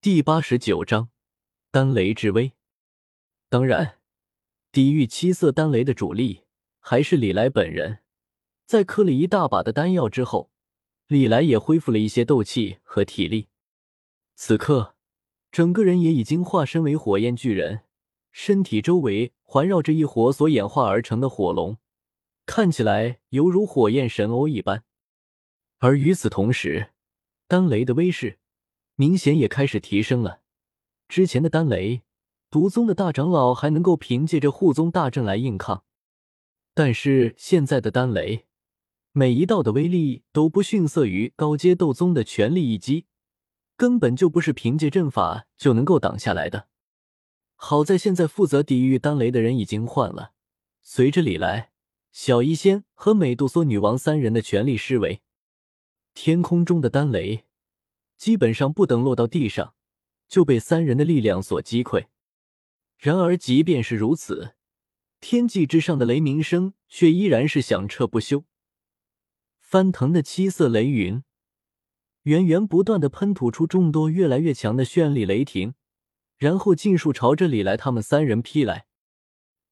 第八十九章，丹雷之威。当然，抵御七色丹雷的主力还是李来本人。在磕了一大把的丹药之后，李来也恢复了一些斗气和体力。此刻，整个人也已经化身为火焰巨人，身体周围环绕着一火所演化而成的火龙，看起来犹如火焰神鸥一般。而与此同时，丹雷的威势。明显也开始提升了。之前的丹雷毒宗的大长老还能够凭借着护宗大阵来硬抗，但是现在的丹雷每一道的威力都不逊色于高阶斗宗的全力一击，根本就不是凭借阵法就能够挡下来的。好在现在负责抵御丹雷的人已经换了，随着李来、小医仙和美杜莎女王三人的全力施为，天空中的丹雷。基本上不等落到地上，就被三人的力量所击溃。然而，即便是如此，天际之上的雷鸣声却依然是响彻不休。翻腾的七色雷云，源源不断的喷吐出众多越来越强的绚丽雷霆，然后尽数朝着李来他们三人劈来。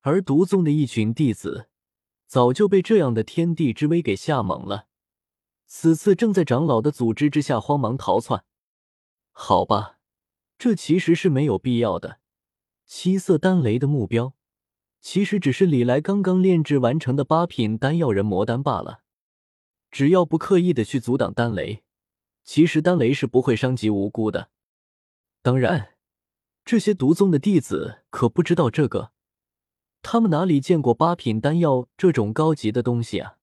而独宗的一群弟子，早就被这样的天地之威给吓懵了。此次正在长老的组织之下慌忙逃窜，好吧，这其实是没有必要的。七色丹雷的目标，其实只是李来刚刚炼制完成的八品丹药人魔丹罢了。只要不刻意的去阻挡丹雷，其实丹雷是不会伤及无辜的。当然，这些毒宗的弟子可不知道这个，他们哪里见过八品丹药这种高级的东西啊？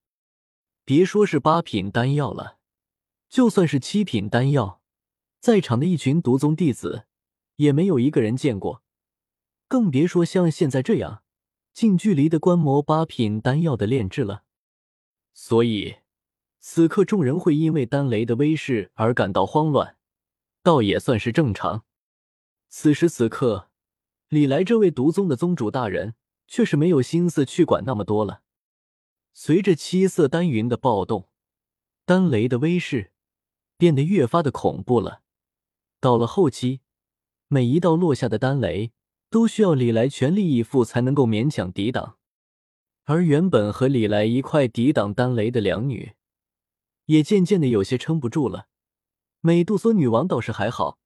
别说是八品丹药了，就算是七品丹药，在场的一群毒宗弟子也没有一个人见过，更别说像现在这样近距离的观摩八品丹药的炼制了。所以，此刻众人会因为丹雷的威势而感到慌乱，倒也算是正常。此时此刻，李来这位毒宗的宗主大人却是没有心思去管那么多了。随着七色丹云的暴动，丹雷的威势变得越发的恐怖了。到了后期，每一道落下的丹雷都需要李来全力以赴才能够勉强抵挡。而原本和李来一块抵挡丹雷的两女，也渐渐的有些撑不住了。美杜莎女王倒是还好，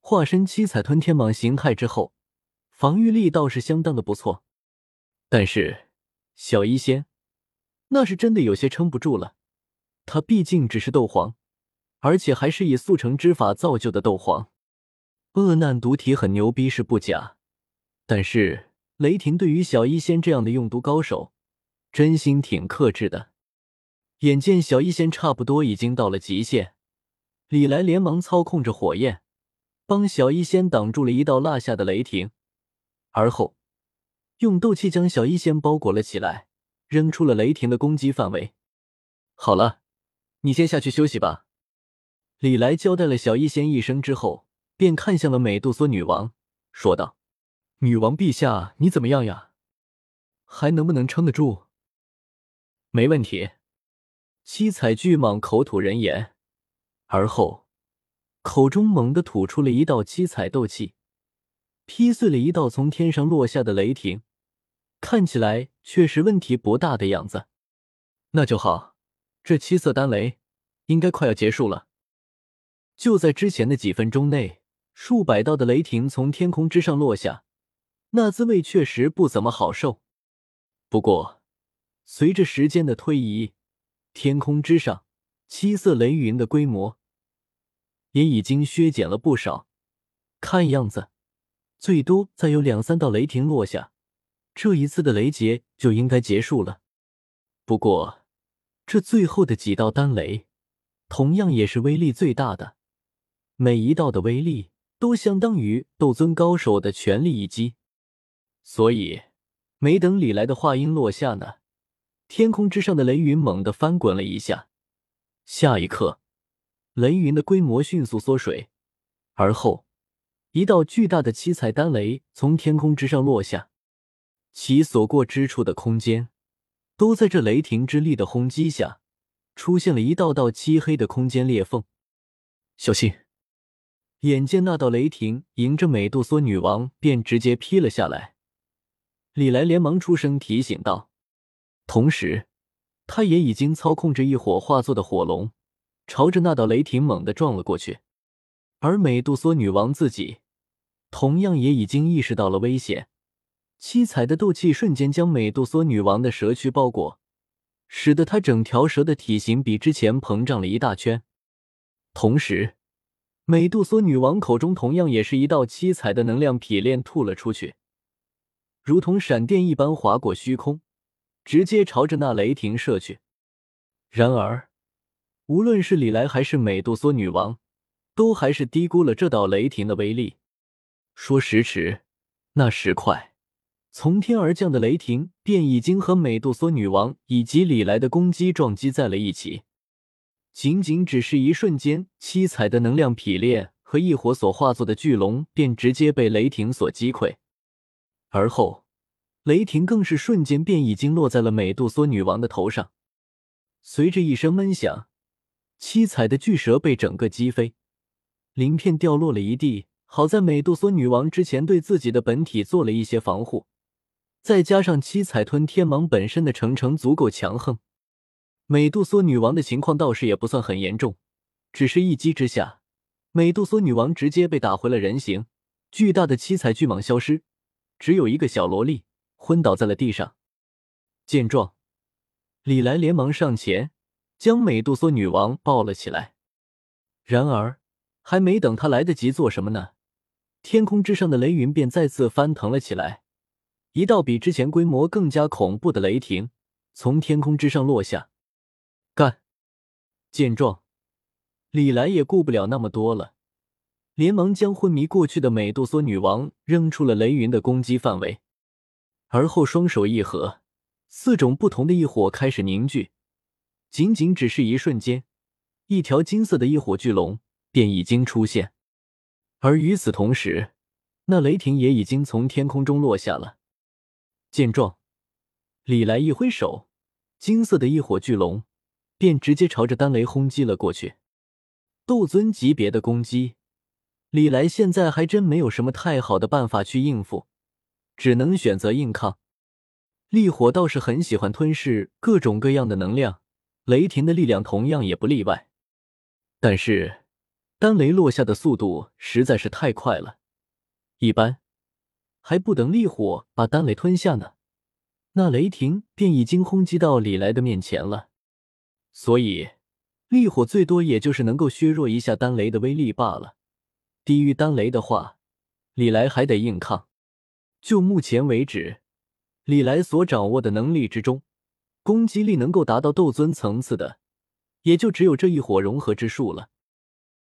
化身七彩吞天蟒形态之后，防御力倒是相当的不错。但是小医仙。那是真的有些撑不住了，他毕竟只是斗皇，而且还是以速成之法造就的斗皇。恶难毒体很牛逼是不假，但是雷霆对于小医仙这样的用毒高手，真心挺克制的。眼见小医仙差不多已经到了极限，李来连忙操控着火焰，帮小医仙挡住了一道落下的雷霆，而后用斗气将小医仙包裹了起来。扔出了雷霆的攻击范围。好了，你先下去休息吧。李来交代了小医仙一声之后，便看向了美杜莎女王，说道：“女王陛下，你怎么样呀？还能不能撑得住？”没问题。七彩巨蟒口吐人言，而后口中猛地吐出了一道七彩斗气，劈碎了一道从天上落下的雷霆。看起来确实问题不大的样子，那就好。这七色丹雷应该快要结束了。就在之前的几分钟内，数百道的雷霆从天空之上落下，那滋味确实不怎么好受。不过，随着时间的推移，天空之上七色雷云的规模也已经削减了不少。看样子，最多再有两三道雷霆落下。这一次的雷劫就应该结束了。不过，这最后的几道丹雷，同样也是威力最大的，每一道的威力都相当于斗尊高手的全力一击。所以，没等李来的话音落下呢，天空之上的雷云猛地翻滚了一下，下一刻，雷云的规模迅速缩水，而后，一道巨大的七彩丹雷从天空之上落下。其所过之处的空间，都在这雷霆之力的轰击下，出现了一道道漆黑的空间裂缝。小心！眼见那道雷霆迎着美杜莎女王便直接劈了下来，李来连忙出声提醒道，同时他也已经操控着一火化作的火龙，朝着那道雷霆猛地撞了过去。而美杜莎女王自己同样也已经意识到了危险，七彩的斗气瞬间将美杜莎女王的蛇躯包裹，使得她整条蛇的体型比之前膨胀了一大圈，同时。美杜莎女王口中同样也是一道七彩的能量劈链吐了出去，如同闪电一般划过虚空，直接朝着那雷霆射去。然而，无论是李来还是美杜莎女王，都还是低估了这道雷霆的威力。说时迟，那时快，从天而降的雷霆便已经和美杜莎女王以及李来的攻击撞击在了一起。仅仅只是一瞬间，七彩的能量劈裂和异火所化作的巨龙便直接被雷霆所击溃，而后雷霆更是瞬间便已经落在了美杜莎女王的头上。随着一声闷响，七彩的巨蛇被整个击飞，鳞片掉落了一地。好在美杜莎女王之前对自己的本体做了一些防护，再加上七彩吞天蟒本身的成成足够强横。美杜莎女王的情况倒是也不算很严重，只是一击之下，美杜莎女王直接被打回了人形，巨大的七彩巨蟒消失，只有一个小萝莉昏倒在了地上。见状，李来连忙上前将美杜莎女王抱了起来。然而，还没等他来得及做什么呢，天空之上的雷云便再次翻腾了起来，一道比之前规模更加恐怖的雷霆从天空之上落下。干！见状，李来也顾不了那么多了，连忙将昏迷过去的美杜莎女王扔出了雷云的攻击范围，而后双手一合，四种不同的异火开始凝聚。仅仅只是一瞬间，一条金色的异火巨龙便已经出现，而与此同时，那雷霆也已经从天空中落下了。见状，李来一挥手，金色的一火巨龙。便直接朝着丹雷轰击了过去。斗尊级别的攻击，李来现在还真没有什么太好的办法去应付，只能选择硬抗。烈火倒是很喜欢吞噬各种各样的能量，雷霆的力量同样也不例外。但是丹雷落下的速度实在是太快了，一般还不等烈火把丹雷吞下呢，那雷霆便已经轰击到李来的面前了。所以，烈火最多也就是能够削弱一下丹雷的威力罢了。低于丹雷的话，李来还得硬抗。就目前为止，李来所掌握的能力之中，攻击力能够达到斗尊层次的，也就只有这一火融合之术了。